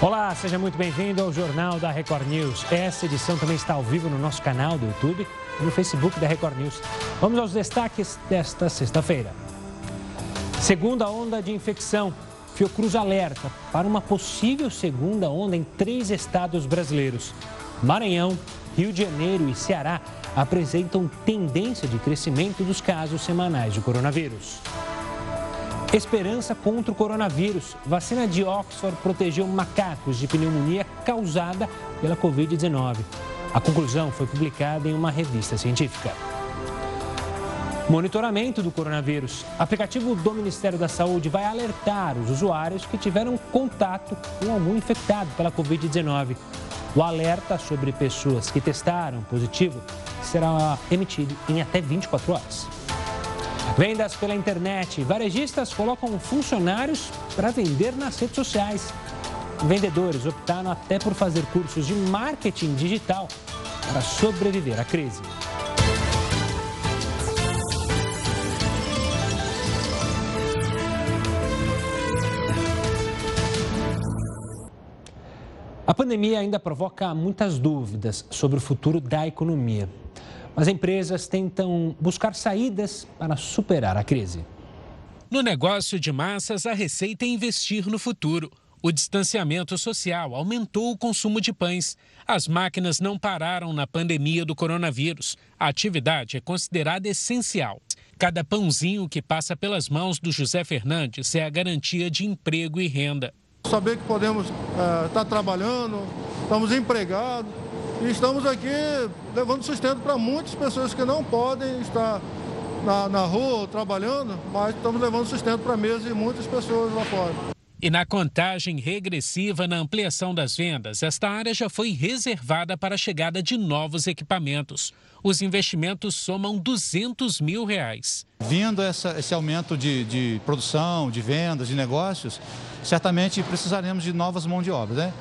Olá, seja muito bem-vindo ao Jornal da Record News. Essa edição também está ao vivo no nosso canal do YouTube e no Facebook da Record News. Vamos aos destaques desta sexta-feira. Segunda onda de infecção. Fiocruz alerta para uma possível segunda onda em três estados brasileiros. Maranhão, Rio de Janeiro e Ceará apresentam tendência de crescimento dos casos semanais de coronavírus. Esperança contra o coronavírus. Vacina de Oxford protegeu macacos de pneumonia causada pela Covid-19. A conclusão foi publicada em uma revista científica. Monitoramento do coronavírus. Aplicativo do Ministério da Saúde vai alertar os usuários que tiveram contato com algum infectado pela Covid-19. O alerta sobre pessoas que testaram positivo será emitido em até 24 horas. Vendas pela internet. Varejistas colocam funcionários para vender nas redes sociais. Vendedores optaram até por fazer cursos de marketing digital para sobreviver à crise. A pandemia ainda provoca muitas dúvidas sobre o futuro da economia. As empresas tentam buscar saídas para superar a crise. No negócio de massas, a receita é investir no futuro. O distanciamento social aumentou o consumo de pães. As máquinas não pararam na pandemia do coronavírus. A atividade é considerada essencial. Cada pãozinho que passa pelas mãos do José Fernandes é a garantia de emprego e renda. Saber que podemos estar é, tá trabalhando, estamos empregados e estamos aqui levando sustento para muitas pessoas que não podem estar na, na rua trabalhando, mas estamos levando sustento para a mesa e muitas pessoas lá fora. E na contagem regressiva na ampliação das vendas, esta área já foi reservada para a chegada de novos equipamentos. Os investimentos somam 200 mil reais. Vindo essa, esse aumento de, de produção, de vendas, de negócios, certamente precisaremos de novas mãos de obra. Né?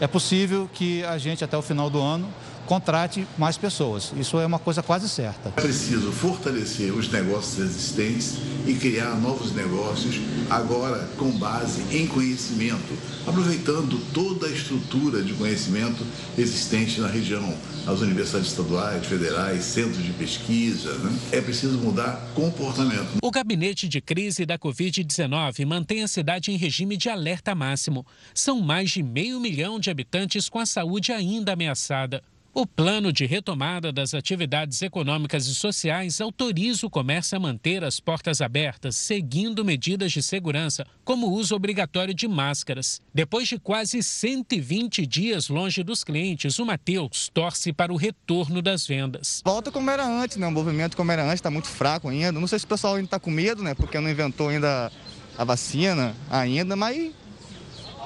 É possível que a gente, até o final do ano, contrate mais pessoas. Isso é uma coisa quase certa. É preciso fortalecer os negócios existentes e criar novos negócios, agora com base em conhecimento, aproveitando toda a estrutura de conhecimento existente na região, as universidades estaduais, federais, centros de pesquisa. Né? É preciso mudar comportamento. O gabinete de crise da Covid-19 mantém a cidade em regime de alerta máximo. São mais de meio milhão de habitantes com a saúde ainda ameaçada. O plano de retomada das atividades econômicas e sociais autoriza o comércio a manter as portas abertas, seguindo medidas de segurança, como o uso obrigatório de máscaras. Depois de quase 120 dias longe dos clientes, o Matheus torce para o retorno das vendas. Volta como era antes, né? O movimento como era antes está muito fraco ainda. Não sei se o pessoal ainda está com medo, né? Porque não inventou ainda a vacina ainda, mas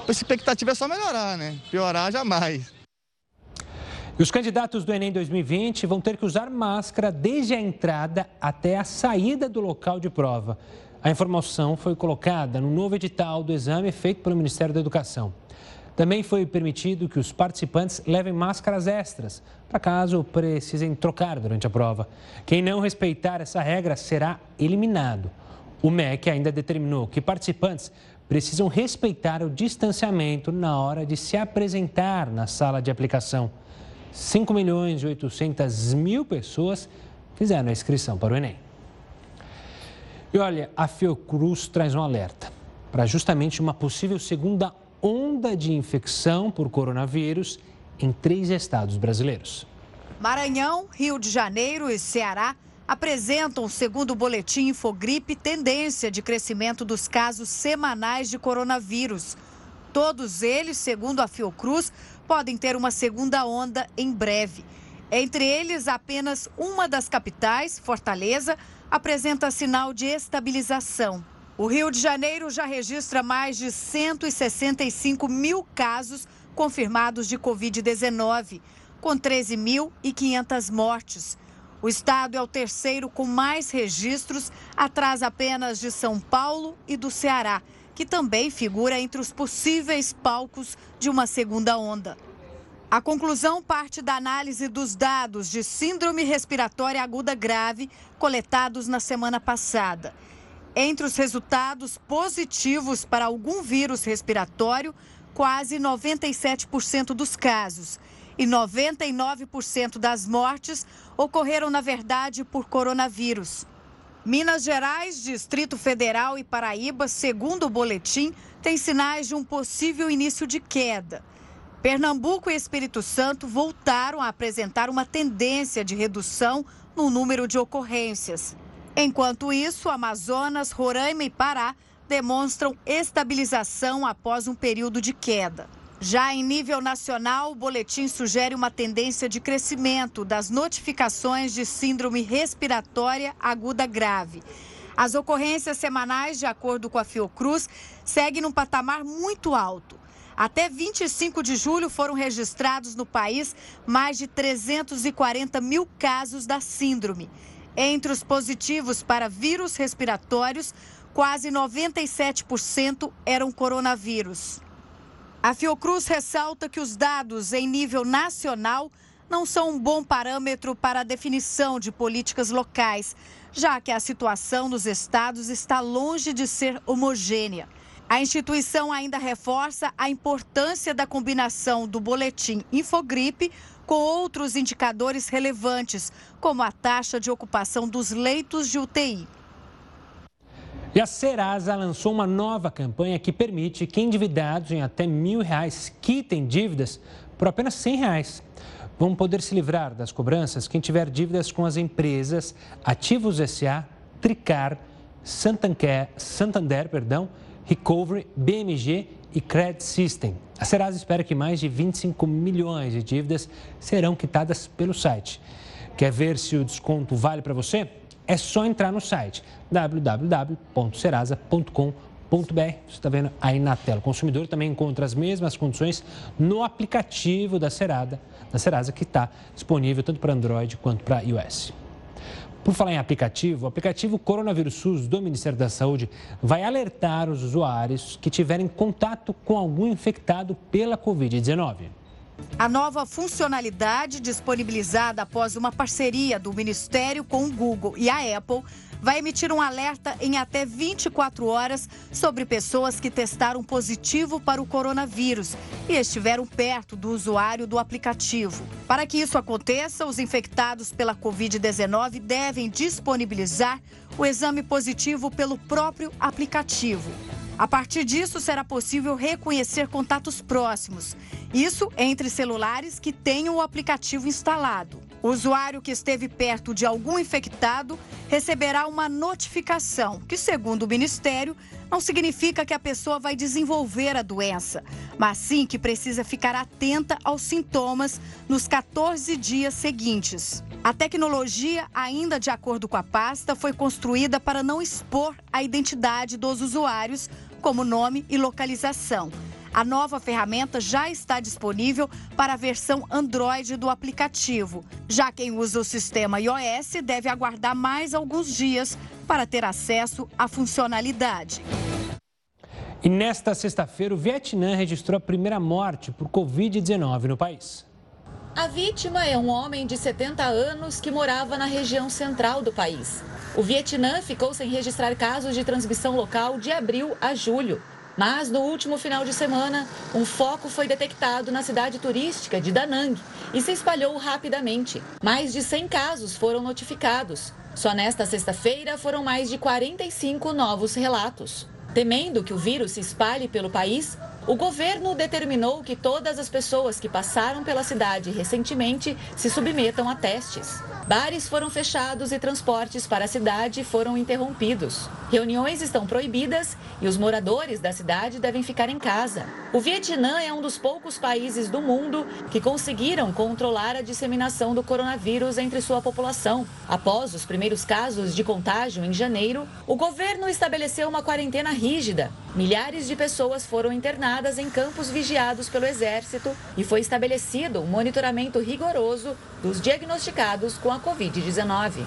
a expectativa é só melhorar, né? Piorar jamais. E os candidatos do Enem 2020 vão ter que usar máscara desde a entrada até a saída do local de prova. A informação foi colocada no novo edital do exame feito pelo Ministério da Educação. Também foi permitido que os participantes levem máscaras extras, para caso precisem trocar durante a prova. Quem não respeitar essa regra será eliminado. O MEC ainda determinou que participantes precisam respeitar o distanciamento na hora de se apresentar na sala de aplicação. 5 milhões e 800 mil pessoas fizeram a inscrição para o Enem. E olha, a Fiocruz traz um alerta para justamente uma possível segunda onda de infecção por coronavírus em três estados brasileiros. Maranhão, Rio de Janeiro e Ceará apresentam, segundo o boletim Infogripe, tendência de crescimento dos casos semanais de coronavírus. Todos eles, segundo a Fiocruz, podem ter uma segunda onda em breve. Entre eles, apenas uma das capitais, Fortaleza, apresenta sinal de estabilização. O Rio de Janeiro já registra mais de 165 mil casos confirmados de Covid-19, com 13.500 mortes. O estado é o terceiro com mais registros, atrás apenas de São Paulo e do Ceará que também figura entre os possíveis palcos de uma segunda onda. A conclusão parte da análise dos dados de síndrome respiratória aguda grave coletados na semana passada. Entre os resultados positivos para algum vírus respiratório, quase 97% dos casos. E 99% das mortes ocorreram, na verdade, por coronavírus. Minas Gerais, Distrito Federal e Paraíba, segundo o boletim, têm sinais de um possível início de queda. Pernambuco e Espírito Santo voltaram a apresentar uma tendência de redução no número de ocorrências. Enquanto isso, Amazonas, Roraima e Pará demonstram estabilização após um período de queda. Já em nível nacional, o boletim sugere uma tendência de crescimento das notificações de síndrome respiratória aguda grave. As ocorrências semanais, de acordo com a Fiocruz, seguem num patamar muito alto. Até 25 de julho foram registrados no país mais de 340 mil casos da síndrome. Entre os positivos para vírus respiratórios, quase 97% eram coronavírus. A Fiocruz ressalta que os dados em nível nacional não são um bom parâmetro para a definição de políticas locais, já que a situação nos estados está longe de ser homogênea. A instituição ainda reforça a importância da combinação do boletim Infogripe com outros indicadores relevantes, como a taxa de ocupação dos leitos de UTI. E a Serasa lançou uma nova campanha que permite que endividados em até mil reais quitem dívidas por apenas cem reais. Vão poder se livrar das cobranças quem tiver dívidas com as empresas Ativos SA, Tricar, Santander, Santander perdão, Recovery, BMG e Credit System. A Serasa espera que mais de 25 milhões de dívidas serão quitadas pelo site. Quer ver se o desconto vale para você? É só entrar no site www.serasa.com.br. Você está vendo aí na tela. O consumidor também encontra as mesmas condições no aplicativo da Serasa, da Serasa que está disponível tanto para Android quanto para iOS. Por falar em aplicativo, o aplicativo Coronavírus SUS do Ministério da Saúde vai alertar os usuários que tiverem contato com algum infectado pela Covid-19. A nova funcionalidade, disponibilizada após uma parceria do Ministério com o Google e a Apple, vai emitir um alerta em até 24 horas sobre pessoas que testaram positivo para o coronavírus e estiveram perto do usuário do aplicativo. Para que isso aconteça, os infectados pela Covid-19 devem disponibilizar o exame positivo pelo próprio aplicativo. A partir disso, será possível reconhecer contatos próximos. Isso entre celulares que tenham o aplicativo instalado. O usuário que esteve perto de algum infectado receberá uma notificação, que, segundo o Ministério, não significa que a pessoa vai desenvolver a doença, mas sim que precisa ficar atenta aos sintomas nos 14 dias seguintes. A tecnologia, ainda de acordo com a pasta, foi construída para não expor a identidade dos usuários, como nome e localização. A nova ferramenta já está disponível para a versão Android do aplicativo. Já quem usa o sistema iOS deve aguardar mais alguns dias para ter acesso à funcionalidade. E nesta sexta-feira, o Vietnã registrou a primeira morte por Covid-19 no país. A vítima é um homem de 70 anos que morava na região central do país. O Vietnã ficou sem registrar casos de transmissão local de abril a julho. Mas no último final de semana, um foco foi detectado na cidade turística de Da Nang e se espalhou rapidamente. Mais de 100 casos foram notificados. Só nesta sexta-feira foram mais de 45 novos relatos. Temendo que o vírus se espalhe pelo país, o governo determinou que todas as pessoas que passaram pela cidade recentemente se submetam a testes. Bares foram fechados e transportes para a cidade foram interrompidos. Reuniões estão proibidas e os moradores da cidade devem ficar em casa. O Vietnã é um dos poucos países do mundo que conseguiram controlar a disseminação do coronavírus entre sua população. Após os primeiros casos de contágio em janeiro, o governo estabeleceu uma quarentena rígida. Milhares de pessoas foram internadas em campos vigiados pelo Exército e foi estabelecido um monitoramento rigoroso dos diagnosticados com a Covid-19.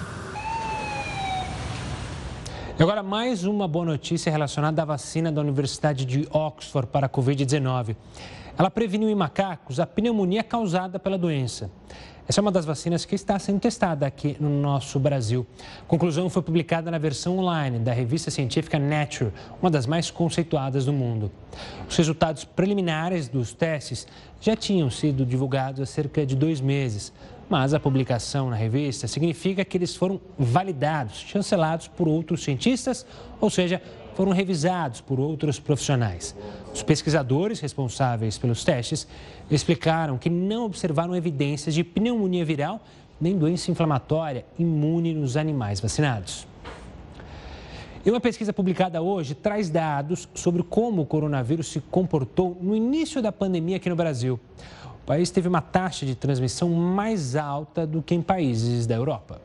E agora mais uma boa notícia relacionada à vacina da Universidade de Oxford para a Covid-19. Ela preveniu em macacos a pneumonia causada pela doença. Essa é uma das vacinas que está sendo testada aqui no nosso Brasil. A conclusão foi publicada na versão online da revista científica Nature, uma das mais conceituadas do mundo. Os resultados preliminares dos testes já tinham sido divulgados há cerca de dois meses, mas a publicação na revista significa que eles foram validados, chancelados por outros cientistas, ou seja, foram revisados por outros profissionais. Os pesquisadores responsáveis pelos testes explicaram que não observaram evidências de pneumonia viral nem doença inflamatória imune nos animais vacinados. E uma pesquisa publicada hoje traz dados sobre como o coronavírus se comportou no início da pandemia aqui no Brasil. O país teve uma taxa de transmissão mais alta do que em países da Europa.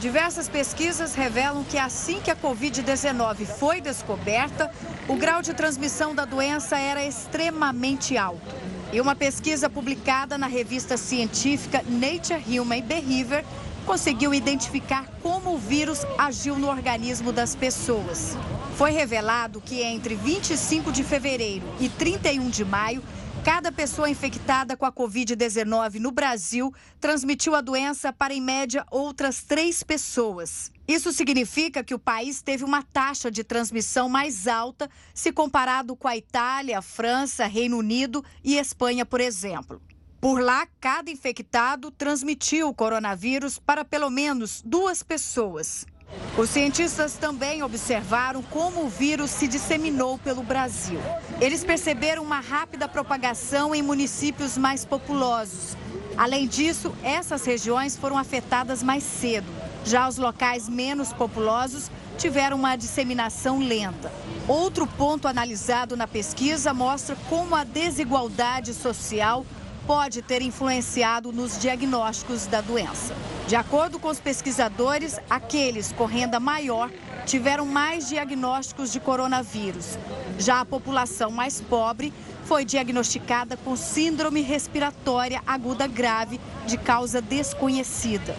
Diversas pesquisas revelam que assim que a Covid-19 foi descoberta, o grau de transmissão da doença era extremamente alto. E uma pesquisa publicada na revista científica Nature Human Behavior conseguiu identificar como o vírus agiu no organismo das pessoas. Foi revelado que entre 25 de fevereiro e 31 de maio, Cada pessoa infectada com a Covid-19 no Brasil transmitiu a doença para, em média, outras três pessoas. Isso significa que o país teve uma taxa de transmissão mais alta se comparado com a Itália, França, Reino Unido e Espanha, por exemplo. Por lá, cada infectado transmitiu o coronavírus para pelo menos duas pessoas. Os cientistas também observaram como o vírus se disseminou pelo Brasil. Eles perceberam uma rápida propagação em municípios mais populosos. Além disso, essas regiões foram afetadas mais cedo. Já os locais menos populosos tiveram uma disseminação lenta. Outro ponto analisado na pesquisa mostra como a desigualdade social pode ter influenciado nos diagnósticos da doença. De acordo com os pesquisadores, aqueles com renda maior tiveram mais diagnósticos de coronavírus. Já a população mais pobre foi diagnosticada com síndrome respiratória aguda grave de causa desconhecida.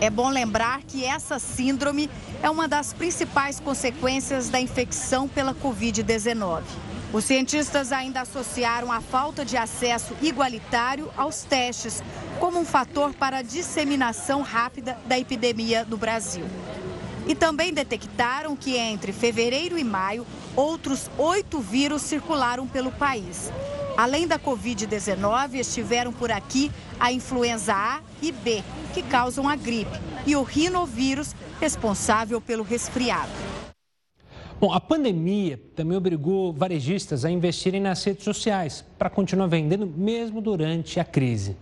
É bom lembrar que essa síndrome é uma das principais consequências da infecção pela Covid-19. Os cientistas ainda associaram a falta de acesso igualitário aos testes como um fator para a disseminação rápida da epidemia no Brasil. E também detectaram que entre fevereiro e maio, outros oito vírus circularam pelo país. Além da Covid-19, estiveram por aqui a influenza A e B, que causam a gripe, e o rinovírus, responsável pelo resfriado. Bom, a pandemia também obrigou varejistas a investirem nas redes sociais para continuar vendendo mesmo durante a crise.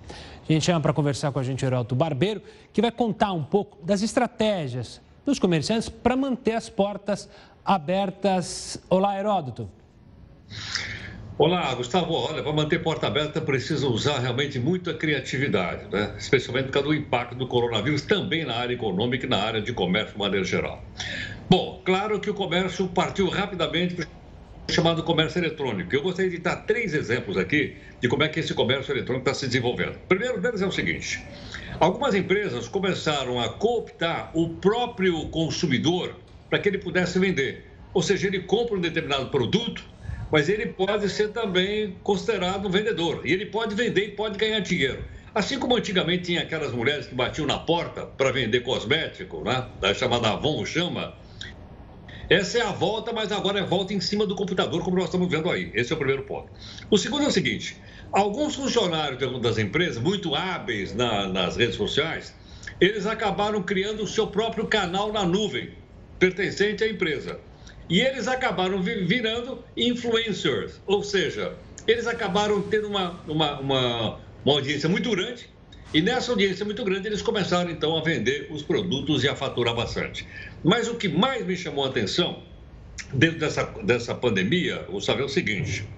A gente chama para conversar com a gente Heraldo Barbeiro, que vai contar um pouco das estratégias dos comerciantes para manter as portas abertas. Olá, Heródoto. Olá, Gustavo. Olha, para manter porta aberta precisa usar realmente muita criatividade, né? especialmente por causa do impacto do coronavírus também na área econômica e na área de comércio de maneira geral. Bom, claro que o comércio partiu rapidamente para chamado comércio eletrônico. Eu gostaria de dar três exemplos aqui de como é que esse comércio eletrônico está se desenvolvendo. O primeiro deles é o seguinte: algumas empresas começaram a cooptar o próprio consumidor para que ele pudesse vender. Ou seja, ele compra um determinado produto, mas ele pode ser também considerado um vendedor. E ele pode vender e pode ganhar dinheiro. Assim como antigamente tinha aquelas mulheres que batiam na porta para vender cosmético, né? da chamada Avon chama, essa é a volta, mas agora é volta em cima do computador, como nós estamos vendo aí. Esse é o primeiro ponto. O segundo é o seguinte: alguns funcionários das empresas, muito hábeis na, nas redes sociais, eles acabaram criando o seu próprio canal na nuvem, pertencente à empresa. E eles acabaram virando influencers, ou seja, eles acabaram tendo uma, uma, uma, uma audiência muito grande e nessa audiência muito grande, eles começaram então a vender os produtos e a faturar bastante. Mas o que mais me chamou a atenção dentro dessa, dessa pandemia, o é o seguinte: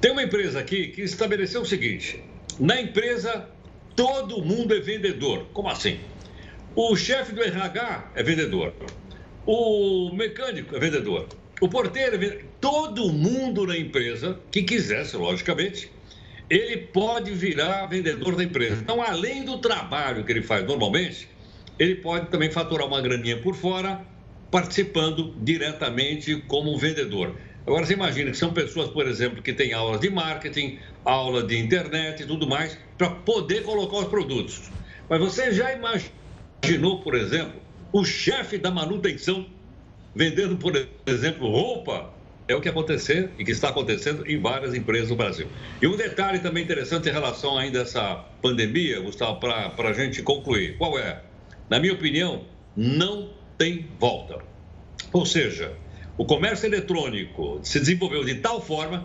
tem uma empresa aqui que estabeleceu o seguinte: na empresa todo mundo é vendedor. Como assim? O chefe do RH é vendedor, o mecânico é vendedor, o porteiro é vendedor. Todo mundo na empresa que quisesse, logicamente, ele pode virar vendedor da empresa. Então, além do trabalho que ele faz normalmente, ele pode também faturar uma graninha por fora, participando diretamente como vendedor. Agora você imagina que são pessoas, por exemplo, que têm aulas de marketing, aula de internet e tudo mais, para poder colocar os produtos. Mas você já imaginou, por exemplo, o chefe da manutenção vendendo, por exemplo, roupa? É o que acontecer e que está acontecendo em várias empresas no Brasil. E um detalhe também interessante em relação ainda a essa pandemia, Gustavo, para a gente concluir. Qual é? Na minha opinião, não tem volta. Ou seja, o comércio eletrônico se desenvolveu de tal forma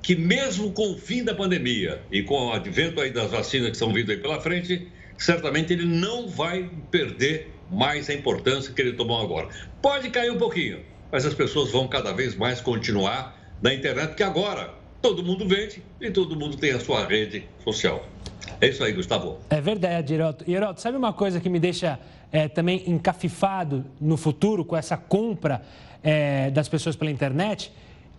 que mesmo com o fim da pandemia e com o advento aí das vacinas que estão vindo aí pela frente, certamente ele não vai perder mais a importância que ele tomou agora. Pode cair um pouquinho, mas as pessoas vão cada vez mais continuar na internet, porque agora todo mundo vende e todo mundo tem a sua rede social. É isso aí, Gustavo. É verdade, Heroto. E, Heroto, sabe uma coisa que me deixa é, também encafifado no futuro com essa compra é, das pessoas pela internet,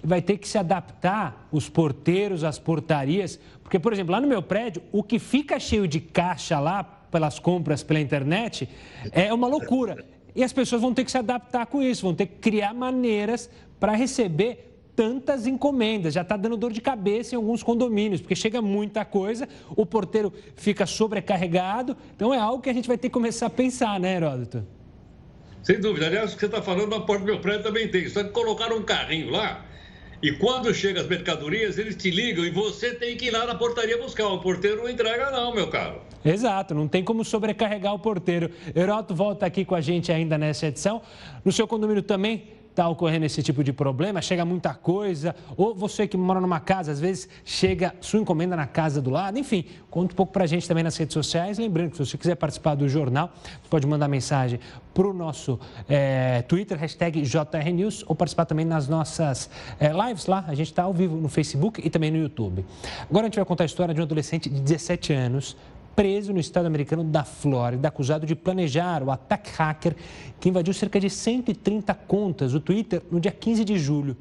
vai ter que se adaptar os porteiros, as portarias, porque, por exemplo, lá no meu prédio, o que fica cheio de caixa lá pelas compras pela internet é uma loucura. E as pessoas vão ter que se adaptar com isso, vão ter que criar maneiras para receber tantas encomendas. Já está dando dor de cabeça em alguns condomínios, porque chega muita coisa, o porteiro fica sobrecarregado. Então é algo que a gente vai ter que começar a pensar, né, Heródoto? Sem dúvida. Aliás, o que você está falando na porta do meu prédio também tem. Só que colocaram um carrinho lá e quando chegam as mercadorias, eles te ligam e você tem que ir lá na portaria buscar. O porteiro não entrega, não, meu caro. Exato, não tem como sobrecarregar o porteiro. Heroto volta aqui com a gente ainda nessa edição. No seu condomínio também está ocorrendo esse tipo de problema, chega muita coisa, ou você que mora numa casa, às vezes chega sua encomenda na casa do lado, enfim, conta um pouco para a gente também nas redes sociais. Lembrando que se você quiser participar do jornal, pode mandar mensagem para o nosso é, Twitter, hashtag JRNews, ou participar também nas nossas é, lives lá. A gente está ao vivo no Facebook e também no YouTube. Agora a gente vai contar a história de um adolescente de 17 anos preso no estado americano da Flórida, acusado de planejar o ataque hacker que invadiu cerca de 130 contas do Twitter no dia 15 de julho.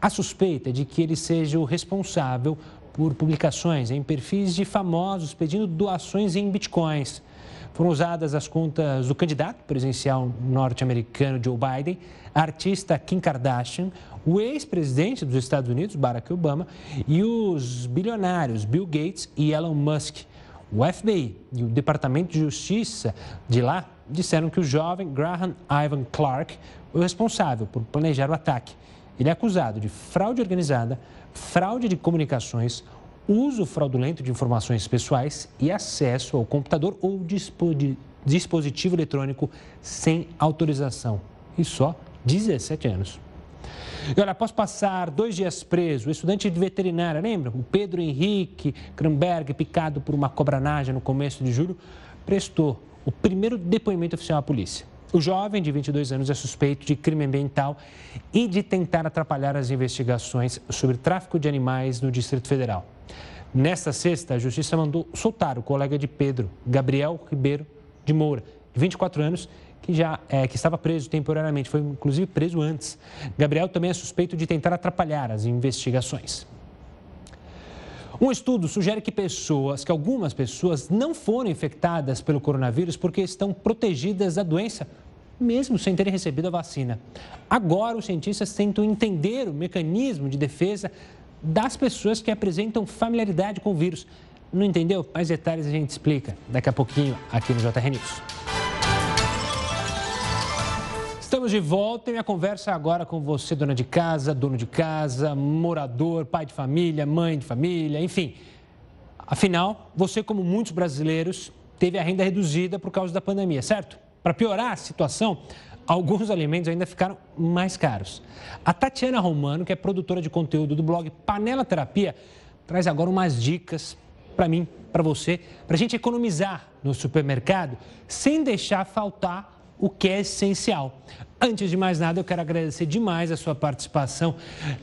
A suspeita é de que ele seja o responsável por publicações em perfis de famosos pedindo doações em bitcoins. Foram usadas as contas do candidato presidencial norte-americano Joe Biden, a artista Kim Kardashian, o ex-presidente dos Estados Unidos, Barack Obama, e os bilionários Bill Gates e Elon Musk. O FBI e o Departamento de Justiça de lá disseram que o jovem Graham Ivan Clark foi o responsável por planejar o ataque. Ele é acusado de fraude organizada, fraude de comunicações, uso fraudulento de informações pessoais e acesso ao computador ou dispositivo eletrônico sem autorização. E só 17 anos. E olha, após passar dois dias preso, o estudante de veterinária, lembra? O Pedro Henrique Kramberg, picado por uma cobranagem no começo de julho, prestou o primeiro depoimento oficial à polícia. O jovem, de 22 anos, é suspeito de crime ambiental e de tentar atrapalhar as investigações sobre tráfico de animais no Distrito Federal. Nesta sexta, a justiça mandou soltar o colega de Pedro, Gabriel Ribeiro de Moura, de 24 anos, que já é, que estava preso temporariamente, foi inclusive preso antes. Gabriel também é suspeito de tentar atrapalhar as investigações. Um estudo sugere que pessoas, que algumas pessoas não foram infectadas pelo coronavírus porque estão protegidas da doença, mesmo sem terem recebido a vacina. Agora, os cientistas tentam entender o mecanismo de defesa das pessoas que apresentam familiaridade com o vírus. Não entendeu? Mais detalhes a gente explica daqui a pouquinho aqui no JR News. Estamos de volta e minha conversa agora com você, dona de casa, dono de casa, morador, pai de família, mãe de família, enfim. Afinal, você, como muitos brasileiros, teve a renda reduzida por causa da pandemia, certo? Para piorar a situação, alguns alimentos ainda ficaram mais caros. A Tatiana Romano, que é produtora de conteúdo do blog Panela Terapia, traz agora umas dicas para mim, para você, para a gente economizar no supermercado sem deixar faltar o que é essencial. Antes de mais nada, eu quero agradecer demais a sua participação,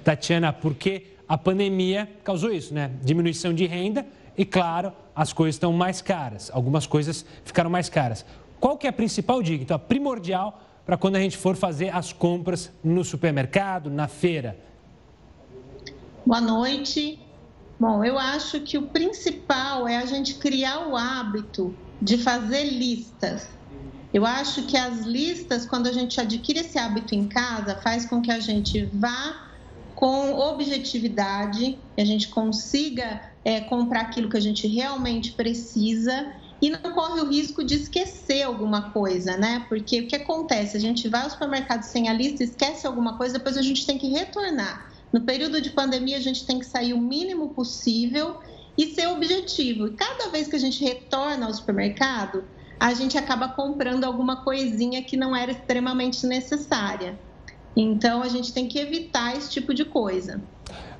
Tatiana, porque a pandemia causou isso, né? Diminuição de renda e, claro, as coisas estão mais caras. Algumas coisas ficaram mais caras. Qual que é a principal dica? Então, a primordial para quando a gente for fazer as compras no supermercado, na feira? Boa noite. Bom, eu acho que o principal é a gente criar o hábito de fazer listas. Eu acho que as listas, quando a gente adquire esse hábito em casa, faz com que a gente vá com objetividade, a gente consiga é, comprar aquilo que a gente realmente precisa e não corre o risco de esquecer alguma coisa, né? Porque o que acontece? A gente vai ao supermercado sem a lista, esquece alguma coisa, depois a gente tem que retornar. No período de pandemia, a gente tem que sair o mínimo possível e ser objetivo. E cada vez que a gente retorna ao supermercado, a gente acaba comprando alguma coisinha que não era extremamente necessária. Então, a gente tem que evitar esse tipo de coisa.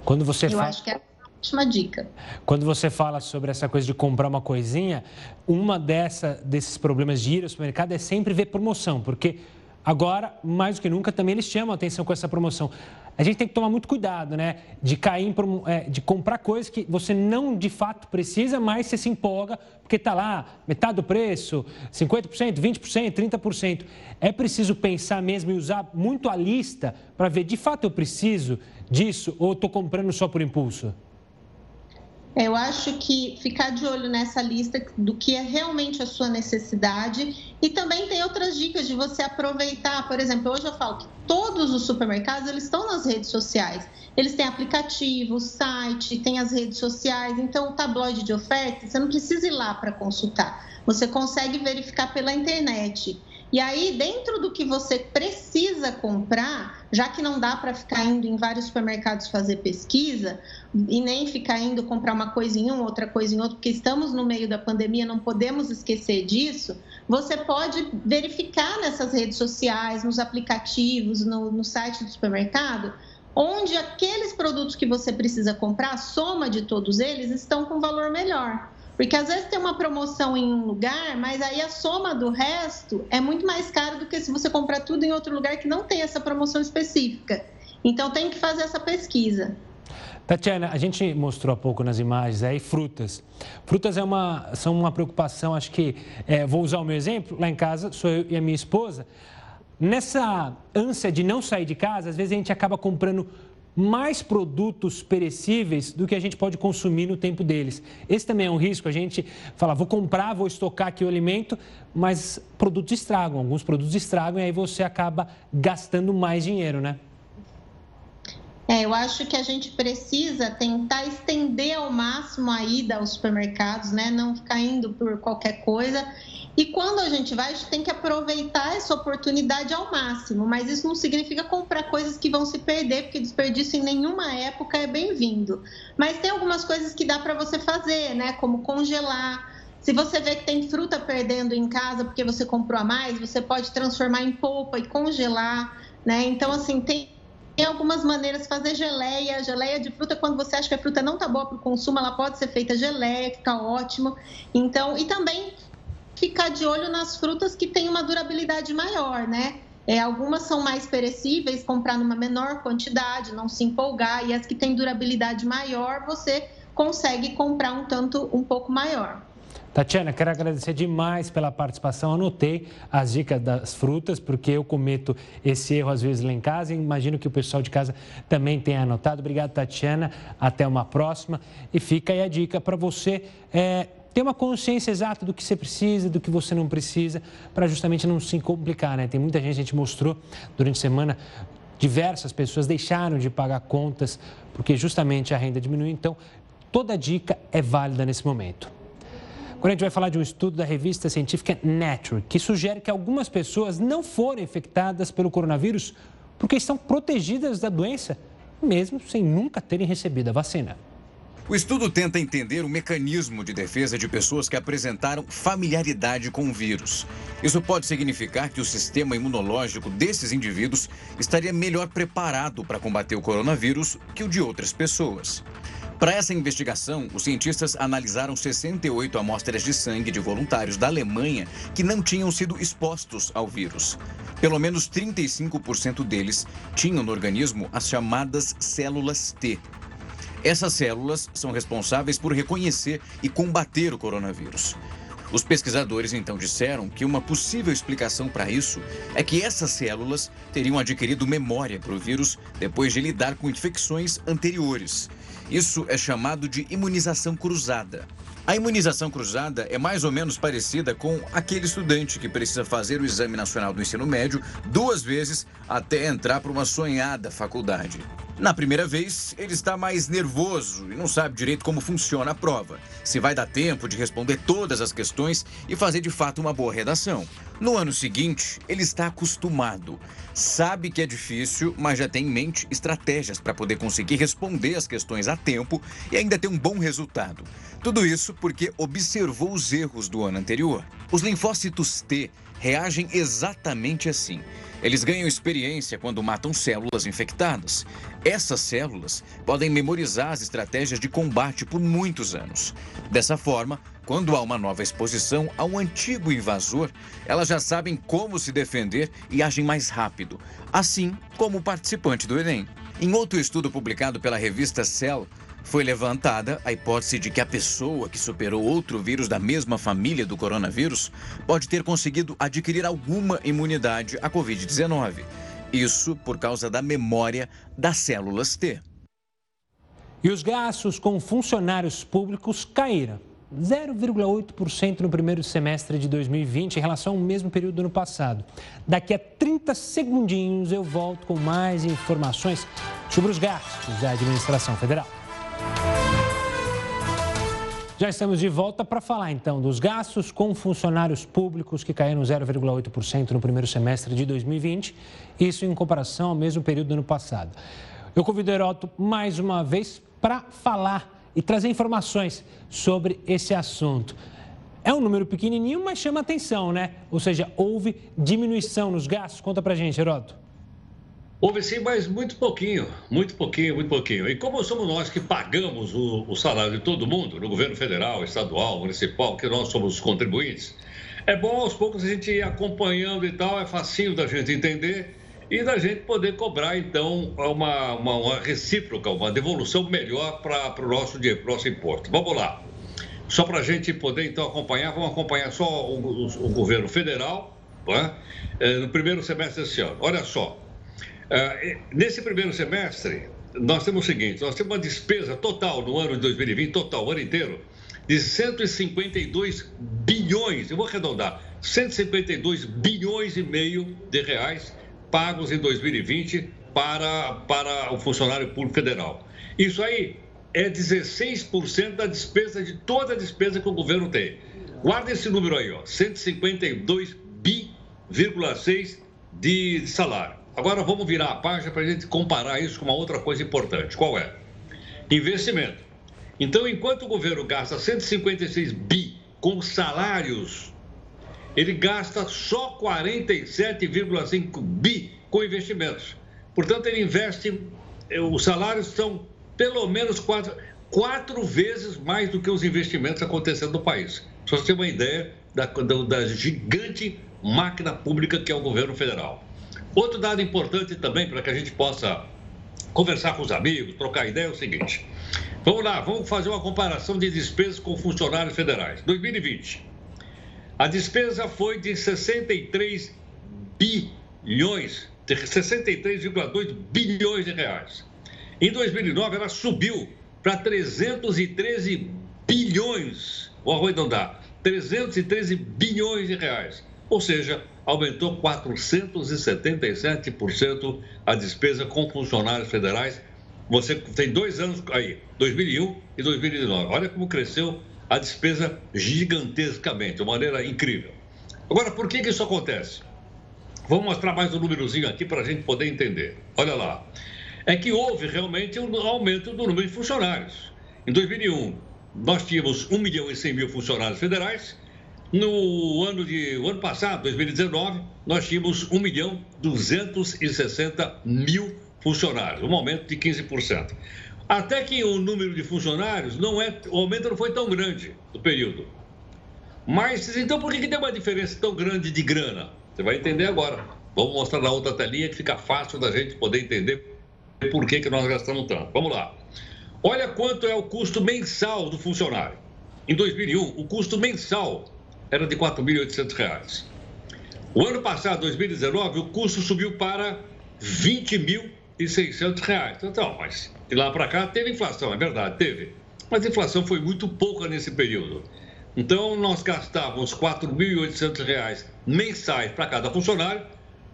Quando você Eu fala... acho que é ótima dica. Quando você fala sobre essa coisa de comprar uma coisinha, uma dessa, desses problemas de ir ao supermercado é sempre ver promoção, porque agora, mais do que nunca, também eles chamam a atenção com essa promoção. A gente tem que tomar muito cuidado, né? De cair é, de comprar coisas que você não de fato precisa, mas você se empolga, porque está lá, metade do preço, 50%, 20%, 30%. É preciso pensar mesmo e usar muito a lista para ver, de fato eu preciso disso ou estou comprando só por impulso? Eu acho que ficar de olho nessa lista do que é realmente a sua necessidade e também tem outras dicas de você aproveitar. Por exemplo, hoje eu falo que todos os supermercados eles estão nas redes sociais. Eles têm aplicativo, site, tem as redes sociais. Então, o tabloide de ofertas, você não precisa ir lá para consultar. Você consegue verificar pela internet. E aí, dentro do que você precisa comprar, já que não dá para ficar indo em vários supermercados fazer pesquisa e nem ficar indo comprar uma coisa em um, outra coisa em outro, porque estamos no meio da pandemia, não podemos esquecer disso, você pode verificar nessas redes sociais, nos aplicativos, no, no site do supermercado, onde aqueles produtos que você precisa comprar, a soma de todos eles, estão com valor melhor. Porque às vezes tem uma promoção em um lugar, mas aí a soma do resto é muito mais caro do que se você comprar tudo em outro lugar que não tem essa promoção específica. Então tem que fazer essa pesquisa. Tatiana, a gente mostrou há pouco nas imagens aí frutas. Frutas é uma, são uma preocupação, acho que, é, vou usar o meu exemplo, lá em casa sou eu e a minha esposa. Nessa ânsia de não sair de casa, às vezes a gente acaba comprando mais produtos perecíveis do que a gente pode consumir no tempo deles. Esse também é um risco, a gente fala, vou comprar, vou estocar aqui o alimento, mas produtos estragam, alguns produtos estragam e aí você acaba gastando mais dinheiro, né? É, eu acho que a gente precisa tentar estender ao máximo a ida aos supermercados, né? Não ficar indo por qualquer coisa e quando a gente vai, a gente tem que aproveitar essa oportunidade ao máximo, mas isso não significa comprar coisas que vão se perder, porque desperdício em nenhuma época é bem-vindo. Mas tem algumas coisas que dá para você fazer, né? Como congelar. Se você vê que tem fruta perdendo em casa porque você comprou a mais, você pode transformar em polpa e congelar, né? Então, assim, tem tem algumas maneiras de fazer geleia. Geleia de fruta, quando você acha que a fruta não está boa para o consumo, ela pode ser feita geleia, fica ótimo. Então, e também ficar de olho nas frutas que têm uma durabilidade maior, né? É, algumas são mais perecíveis, comprar numa menor quantidade, não se empolgar, e as que têm durabilidade maior, você consegue comprar um tanto um pouco maior. Tatiana, quero agradecer demais pela participação. Anotei as dicas das frutas, porque eu cometo esse erro às vezes lá em casa e imagino que o pessoal de casa também tenha anotado. Obrigado, Tatiana. Até uma próxima. E fica aí a dica para você. É, ter uma consciência exata do que você precisa, do que você não precisa, para justamente não se complicar, né? Tem muita gente, a gente mostrou durante a semana, diversas pessoas deixaram de pagar contas porque justamente a renda diminuiu. Então, toda dica é válida nesse momento. Agora a gente vai falar de um estudo da revista científica Nature, que sugere que algumas pessoas não foram infectadas pelo coronavírus porque estão protegidas da doença, mesmo sem nunca terem recebido a vacina. O estudo tenta entender o mecanismo de defesa de pessoas que apresentaram familiaridade com o vírus. Isso pode significar que o sistema imunológico desses indivíduos estaria melhor preparado para combater o coronavírus que o de outras pessoas. Para essa investigação, os cientistas analisaram 68 amostras de sangue de voluntários da Alemanha que não tinham sido expostos ao vírus. Pelo menos 35% deles tinham no organismo as chamadas células T, essas células são responsáveis por reconhecer e combater o coronavírus. Os pesquisadores então disseram que uma possível explicação para isso é que essas células teriam adquirido memória para o vírus depois de lidar com infecções anteriores. Isso é chamado de imunização cruzada. A imunização cruzada é mais ou menos parecida com aquele estudante que precisa fazer o Exame Nacional do Ensino Médio duas vezes até entrar para uma sonhada faculdade. Na primeira vez, ele está mais nervoso e não sabe direito como funciona a prova, se vai dar tempo de responder todas as questões e fazer de fato uma boa redação. No ano seguinte, ele está acostumado, sabe que é difícil, mas já tem em mente estratégias para poder conseguir responder as questões a tempo e ainda ter um bom resultado. Tudo isso porque observou os erros do ano anterior. Os linfócitos T reagem exatamente assim. Eles ganham experiência quando matam células infectadas. Essas células podem memorizar as estratégias de combate por muitos anos. Dessa forma, quando há uma nova exposição a um antigo invasor, elas já sabem como se defender e agem mais rápido, assim como o participante do Enem. Em outro estudo publicado pela revista Cell, foi levantada a hipótese de que a pessoa que superou outro vírus da mesma família do coronavírus pode ter conseguido adquirir alguma imunidade à Covid-19. Isso por causa da memória das células T. E os gastos com funcionários públicos caíram 0,8% no primeiro semestre de 2020 em relação ao mesmo período do ano passado. Daqui a 30 segundinhos eu volto com mais informações sobre os gastos da administração federal. Já estamos de volta para falar então dos gastos com funcionários públicos que caíram 0,8% no primeiro semestre de 2020, isso em comparação ao mesmo período do ano passado. Eu convido o Heroto mais uma vez para falar e trazer informações sobre esse assunto. É um número pequenininho, mas chama atenção, né? Ou seja, houve diminuição nos gastos. Conta para gente, Heroto. Houve sim, mas muito pouquinho, muito pouquinho, muito pouquinho. E como somos nós que pagamos o, o, salário de todo mundo, no governo federal, estadual, municipal, que nós somos os contribuintes, é bom aos poucos a gente ir acompanhando e tal, é facinho da gente entender e da gente poder cobrar, então, uma, uma, uma recíproca, uma devolução melhor para o nosso, nosso imposto. Vamos lá. Só para a gente poder, então, acompanhar, vamos acompanhar só o, o, o governo federal, né? no primeiro semestre desse ano. Olha só. Uh, nesse primeiro semestre, nós temos o seguinte: nós temos uma despesa total no ano de 2020, total, o ano inteiro, de 152 bilhões, eu vou arredondar, 152 bilhões e meio de reais pagos em 2020 para, para o funcionário público federal. Isso aí é 16% da despesa, de toda a despesa que o governo tem. Guarda esse número aí, ó, 152 bi,6 de salário. Agora vamos virar a página para a gente comparar isso com uma outra coisa importante. Qual é? Investimento. Então, enquanto o governo gasta 156 bi com salários, ele gasta só 47,5 bi com investimentos. Portanto, ele investe, eh, os salários são pelo menos quatro, quatro vezes mais do que os investimentos acontecendo no país. Só você ter uma ideia da, da, da gigante máquina pública que é o governo federal. Outro dado importante também para que a gente possa conversar com os amigos, trocar ideia é o seguinte. Vamos lá, vamos fazer uma comparação de despesas com funcionários federais. 2020, a despesa foi de 63 bilhões, 63,2 bilhões de reais. Em 2009, ela subiu para 313 bilhões, vou arredondar, 313 bilhões de reais. Ou seja, aumentou 477% a despesa com funcionários federais. Você tem dois anos aí, 2001 e 2019. Olha como cresceu a despesa gigantescamente, de maneira incrível. Agora, por que, que isso acontece? Vamos mostrar mais um númerozinho aqui para a gente poder entender. Olha lá. É que houve realmente um aumento do número de funcionários. Em 2001, nós tínhamos 1 milhão e 100 mil funcionários federais no ano, de, o ano passado, 2019, nós tínhamos 1 milhão 260 mil funcionários, um aumento de 15%. Até que o número de funcionários, não é, o aumento não foi tão grande no período. Mas, então, por que, que tem uma diferença tão grande de grana? Você vai entender agora. Vamos mostrar na outra telinha que fica fácil da gente poder entender por que, que nós gastamos tanto. Vamos lá. Olha quanto é o custo mensal do funcionário. Em 2001, o custo mensal era de R$ 4.800. O ano passado, 2019, o custo subiu para R$ 20.600. Então, mas de lá para cá teve inflação, é verdade, teve. Mas a inflação foi muito pouca nesse período. Então, nós gastávamos R$ 4.800 mensais para cada funcionário.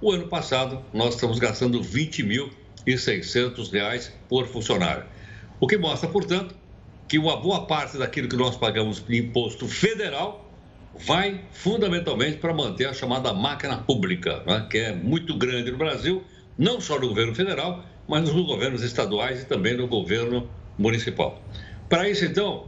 O ano passado, nós estamos gastando R$ e 600 reais por funcionário. O que mostra, portanto, que uma boa parte daquilo que nós pagamos de imposto federal vai fundamentalmente para manter a chamada máquina pública, né, que é muito grande no Brasil, não só no governo federal, mas nos governos estaduais e também no governo municipal. Para isso, então,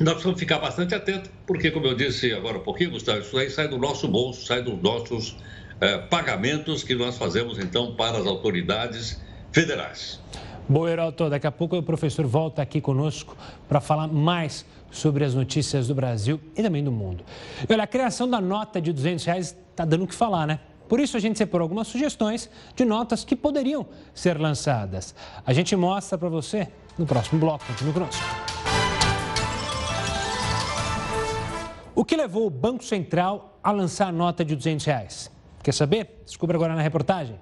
nós precisamos ficar bastante atentos, porque, como eu disse agora um pouquinho, Gustavo, isso aí sai do nosso bolso, sai dos nossos eh, pagamentos que nós fazemos, então, para as autoridades federais. Boa, Heraldo, daqui a pouco o professor volta aqui conosco para falar mais sobre as notícias do Brasil e também do mundo. E olha, a criação da nota de 200 reais está dando o que falar, né? Por isso, a gente separou algumas sugestões de notas que poderiam ser lançadas. A gente mostra para você no próximo bloco. Continue conosco. O que levou o Banco Central a lançar a nota de 200 reais? Quer saber? Descubra agora na reportagem.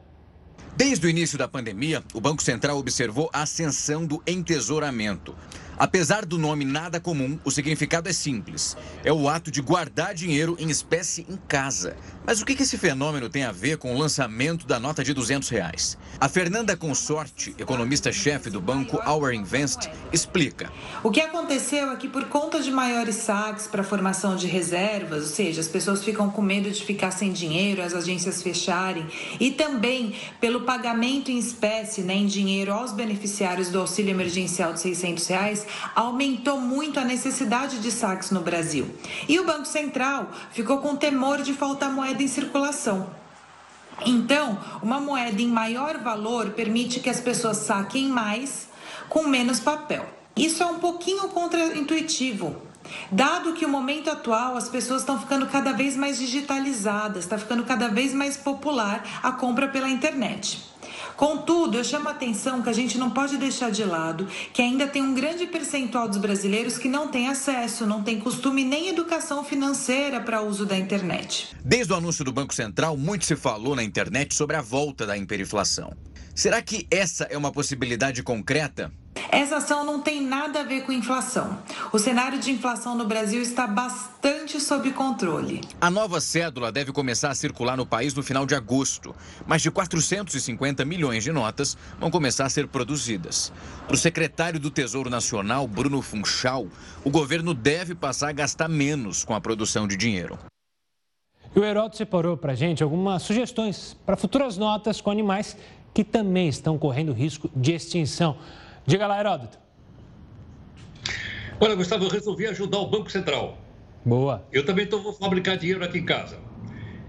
Desde o início da pandemia, o Banco Central observou a ascensão do entesouramento. Apesar do nome nada comum, o significado é simples. É o ato de guardar dinheiro em espécie em casa. Mas o que esse fenômeno tem a ver com o lançamento da nota de 200 reais? A Fernanda Consorte, economista-chefe do banco Our Invest, explica. O que aconteceu é que por conta de maiores saques para formação de reservas, ou seja, as pessoas ficam com medo de ficar sem dinheiro, as agências fecharem, e também pelo pagamento em espécie, né, em dinheiro aos beneficiários do auxílio emergencial de 600 reais, aumentou muito a necessidade de saques no Brasil. E o Banco Central ficou com temor de faltar moeda em circulação. Então, uma moeda em maior valor permite que as pessoas saquem mais com menos papel. Isso é um pouquinho contraintuitivo, Dado que o momento atual as pessoas estão ficando cada vez mais digitalizadas, está ficando cada vez mais popular a compra pela internet. Contudo, eu chamo a atenção que a gente não pode deixar de lado que ainda tem um grande percentual dos brasileiros que não tem acesso, não tem costume nem educação financeira para uso da internet. Desde o anúncio do Banco Central, muito se falou na internet sobre a volta da hiperinflação. Será que essa é uma possibilidade concreta? Essa ação não tem nada a ver com inflação. O cenário de inflação no Brasil está bastante sob controle. A nova cédula deve começar a circular no país no final de agosto. Mais de 450 milhões de notas vão começar a ser produzidas. Para o secretário do Tesouro Nacional, Bruno Funchal, o governo deve passar a gastar menos com a produção de dinheiro. E o Heródoto separou para a gente algumas sugestões para futuras notas com animais que também estão correndo risco de extinção. Diga lá, Heródoto. Olha, Gustavo, eu resolvi ajudar o Banco Central. Boa. Eu também tô, vou fabricar dinheiro aqui em casa.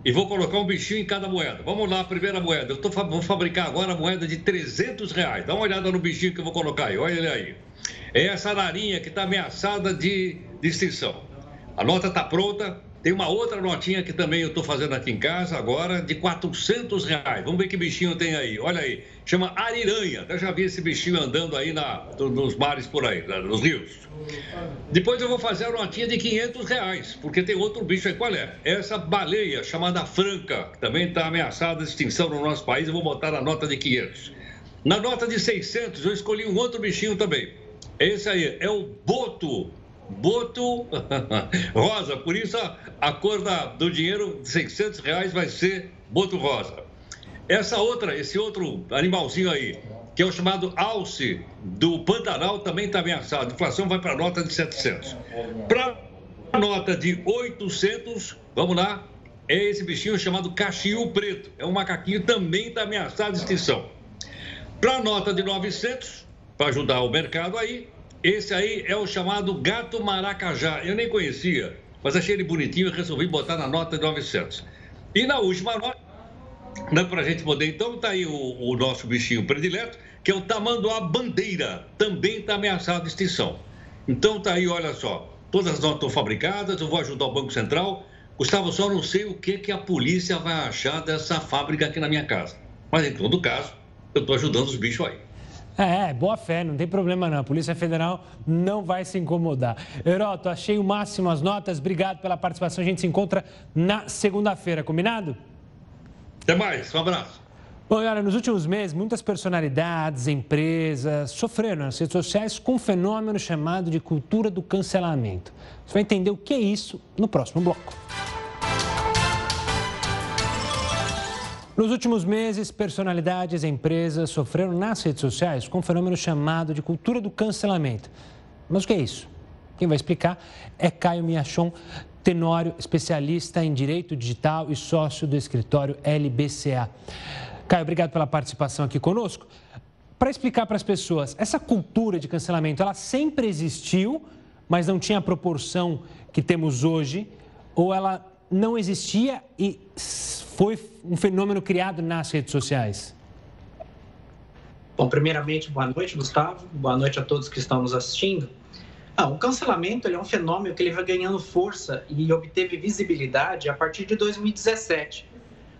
E vou colocar um bichinho em cada moeda. Vamos lá, a primeira moeda. Eu tô, vou fabricar agora a moeda de 300 reais. Dá uma olhada no bichinho que eu vou colocar aí. Olha ele aí. É essa ararinha que está ameaçada de, de extinção. A nota está pronta. Tem uma outra notinha que também eu estou fazendo aqui em casa agora, de 400 reais. Vamos ver que bichinho tem aí. Olha aí, chama ariranha. Eu já vi esse bichinho andando aí na, nos mares por aí, nos rios. Depois eu vou fazer a notinha de 500 reais, porque tem outro bicho aí. Qual é? Essa baleia chamada franca, que também está ameaçada de extinção no nosso país. Eu vou botar na nota de 500. Na nota de 600 eu escolhi um outro bichinho também. Esse aí é o boto boto rosa. Por isso a, a cor da, do dinheiro de 600 reais vai ser boto rosa. Essa outra, esse outro animalzinho aí, que é o chamado alce do Pantanal, também está ameaçado. A inflação vai para a nota de 700. Para a nota de 800, vamos lá, é esse bichinho chamado cachiu preto. É um macaquinho, também está ameaçado de extinção. Para a nota de 900, para ajudar o mercado aí, esse aí é o chamado gato maracajá. Eu nem conhecia, mas achei ele bonitinho e resolvi botar na nota de 900. E na última nota, né, para a gente poder, então, tá aí o, o, nosso bichinho predileto, que é o tamanduá bandeira. Também está ameaçado de extinção. Então tá aí, olha só. Todas as notas estão fabricadas, eu vou ajudar o Banco Central. Gustavo, só não sei o que, que a polícia vai achar dessa fábrica aqui na minha casa. Mas em todo caso, eu estou ajudando os bichos aí. É, boa fé, não tem problema não. A Polícia Federal não vai se incomodar. Heroto, achei o máximo as notas. Obrigado pela participação. A gente se encontra na segunda-feira, combinado? Até mais, um abraço. Bom, olha, nos últimos meses, muitas personalidades, empresas sofreram nas redes sociais com um fenômeno chamado de cultura do cancelamento. Você vai entender o que é isso no próximo bloco. Nos últimos meses, personalidades e empresas sofreram nas redes sociais com um fenômeno chamado de cultura do cancelamento. Mas o que é isso? Quem vai explicar é Caio Miachon, Tenório, especialista em direito digital e sócio do escritório LBCA. Caio, obrigado pela participação aqui conosco. Para explicar para as pessoas, essa cultura de cancelamento, ela sempre existiu, mas não tinha a proporção que temos hoje, ou ela não existia e foi um fenômeno criado nas redes sociais? Bom, primeiramente, boa noite, Gustavo. Boa noite a todos que estão nos assistindo. Ah, o cancelamento é um fenômeno que ele vai ganhando força e obteve visibilidade a partir de 2017,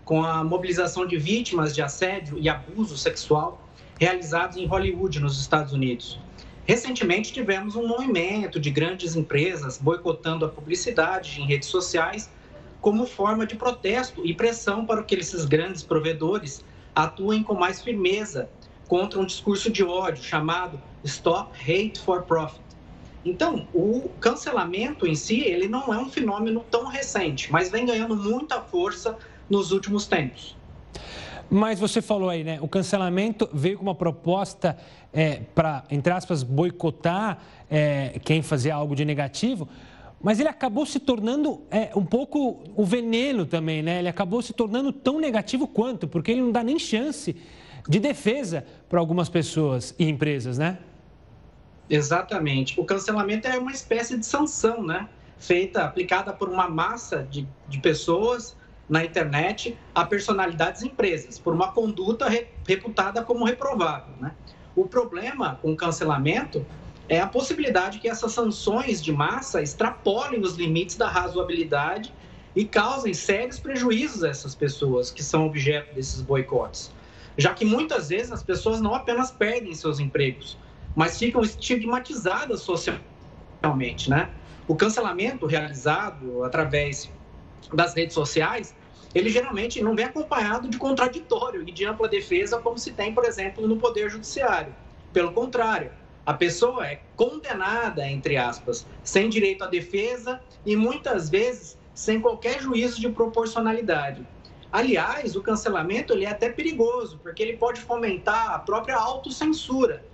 com a mobilização de vítimas de assédio e abuso sexual realizados em Hollywood, nos Estados Unidos. Recentemente tivemos um movimento de grandes empresas boicotando a publicidade em redes sociais como forma de protesto e pressão para que esses grandes provedores atuem com mais firmeza contra um discurso de ódio chamado Stop Hate for Profit. Então, o cancelamento em si, ele não é um fenômeno tão recente, mas vem ganhando muita força nos últimos tempos. Mas você falou aí, né? O cancelamento veio com uma proposta é, para, entre aspas, boicotar é, quem fazia algo de negativo mas ele acabou se tornando é, um pouco o veneno também, né? Ele acabou se tornando tão negativo quanto, porque ele não dá nem chance de defesa para algumas pessoas e empresas, né? Exatamente. O cancelamento é uma espécie de sanção, né? Feita, aplicada por uma massa de, de pessoas na internet a personalidades e empresas, por uma conduta re, reputada como reprovável, né? O problema com o cancelamento é a possibilidade que essas sanções de massa extrapolem os limites da razoabilidade e causem sérios prejuízos a essas pessoas que são objeto desses boicotes. Já que muitas vezes as pessoas não apenas perdem seus empregos, mas ficam estigmatizadas socialmente, né? O cancelamento realizado através das redes sociais, ele geralmente não vem acompanhado de contraditório e de ampla defesa como se tem, por exemplo, no Poder Judiciário. Pelo contrário, a pessoa é condenada, entre aspas, sem direito à defesa e muitas vezes sem qualquer juízo de proporcionalidade. Aliás, o cancelamento ele é até perigoso, porque ele pode fomentar a própria autocensura.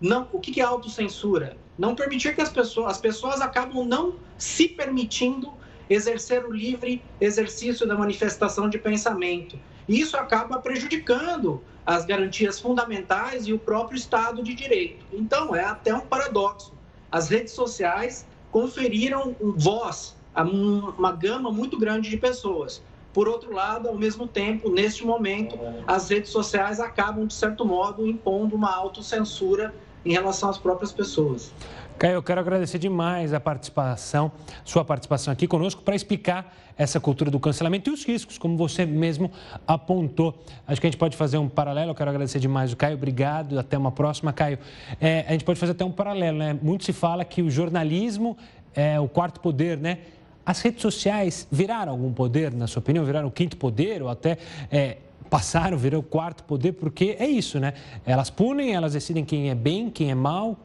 Não, o que é autocensura? Não permitir que as pessoas, as pessoas acabam não se permitindo exercer o livre exercício da manifestação de pensamento. Isso acaba prejudicando as garantias fundamentais e o próprio Estado de Direito. Então, é até um paradoxo. As redes sociais conferiram voz a uma gama muito grande de pessoas. Por outro lado, ao mesmo tempo, neste momento, as redes sociais acabam, de certo modo, impondo uma autocensura em relação às próprias pessoas. Caio, eu quero agradecer demais a participação, sua participação aqui conosco para explicar essa cultura do cancelamento e os riscos, como você mesmo apontou. Acho que a gente pode fazer um paralelo, eu quero agradecer demais o Caio, obrigado, até uma próxima, Caio. É, a gente pode fazer até um paralelo, né? Muito se fala que o jornalismo é o quarto poder, né? As redes sociais viraram algum poder, na sua opinião? Viraram o quinto poder ou até é, passaram, viraram o quarto poder? Porque é isso, né? Elas punem, elas decidem quem é bem, quem é mal.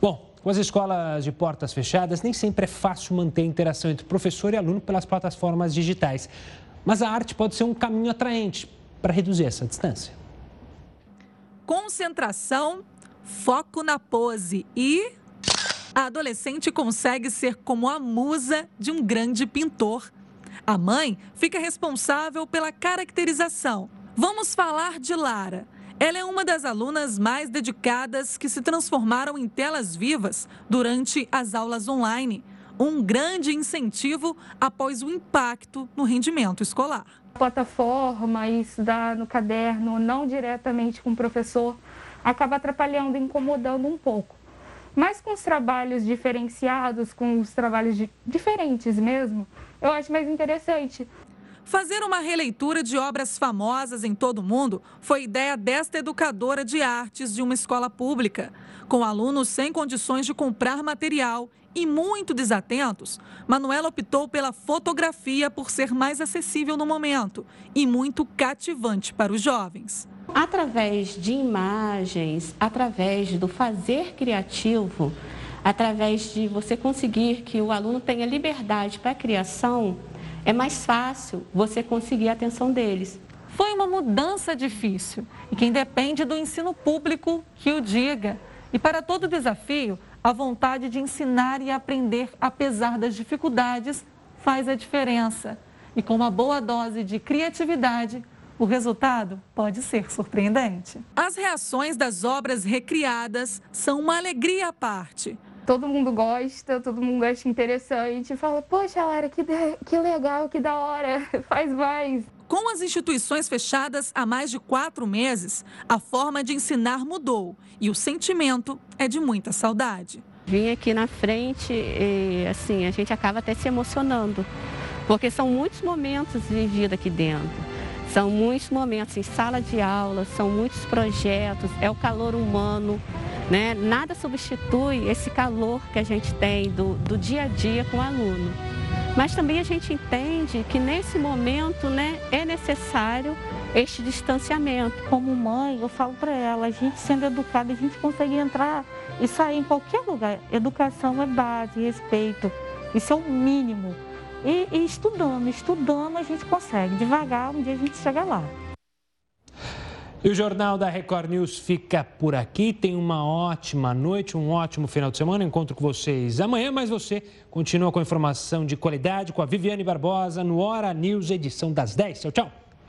Bom, com as escolas de portas fechadas, nem sempre é fácil manter a interação entre professor e aluno pelas plataformas digitais. Mas a arte pode ser um caminho atraente para reduzir essa distância. Concentração, foco na pose e. A adolescente consegue ser como a musa de um grande pintor. A mãe fica responsável pela caracterização. Vamos falar de Lara. Ela é uma das alunas mais dedicadas que se transformaram em telas vivas durante as aulas online. Um grande incentivo após o impacto no rendimento escolar. Plataforma e estudar no caderno, não diretamente com o professor, acaba atrapalhando, incomodando um pouco. Mas com os trabalhos diferenciados, com os trabalhos diferentes mesmo, eu acho mais interessante. Fazer uma releitura de obras famosas em todo o mundo foi ideia desta educadora de artes de uma escola pública. Com alunos sem condições de comprar material e muito desatentos, Manuela optou pela fotografia por ser mais acessível no momento e muito cativante para os jovens. Através de imagens, através do fazer criativo, através de você conseguir que o aluno tenha liberdade para a criação, é mais fácil você conseguir a atenção deles. foi uma mudança difícil e quem depende do ensino público que o diga. E para todo desafio, a vontade de ensinar e aprender, apesar das dificuldades, faz a diferença. E com uma boa dose de criatividade, o resultado pode ser surpreendente. As reações das obras recriadas são uma alegria à parte. Todo mundo gosta, todo mundo acha interessante. Fala, poxa, Lara, que, de... que legal, que da hora, faz mais. Com as instituições fechadas há mais de quatro meses, a forma de ensinar mudou e o sentimento é de muita saudade. Vim aqui na frente e, assim, a gente acaba até se emocionando, porque são muitos momentos vividos aqui dentro. São muitos momentos em sala de aula, são muitos projetos, é o calor humano, né? Nada substitui esse calor que a gente tem do, do dia a dia com o aluno. Mas também a gente entende que nesse momento né, é necessário este distanciamento. Como mãe, eu falo para ela, a gente sendo educada, a gente consegue entrar e sair em qualquer lugar. Educação é base, respeito. Isso é o mínimo. E, e estudando, estudando a gente consegue. Devagar, um dia a gente chega lá. E o Jornal da Record News fica por aqui. Tem uma ótima noite, um ótimo final de semana. Encontro com vocês amanhã, mas você continua com informação de qualidade com a Viviane Barbosa no Hora News, edição das 10. Tchau, tchau.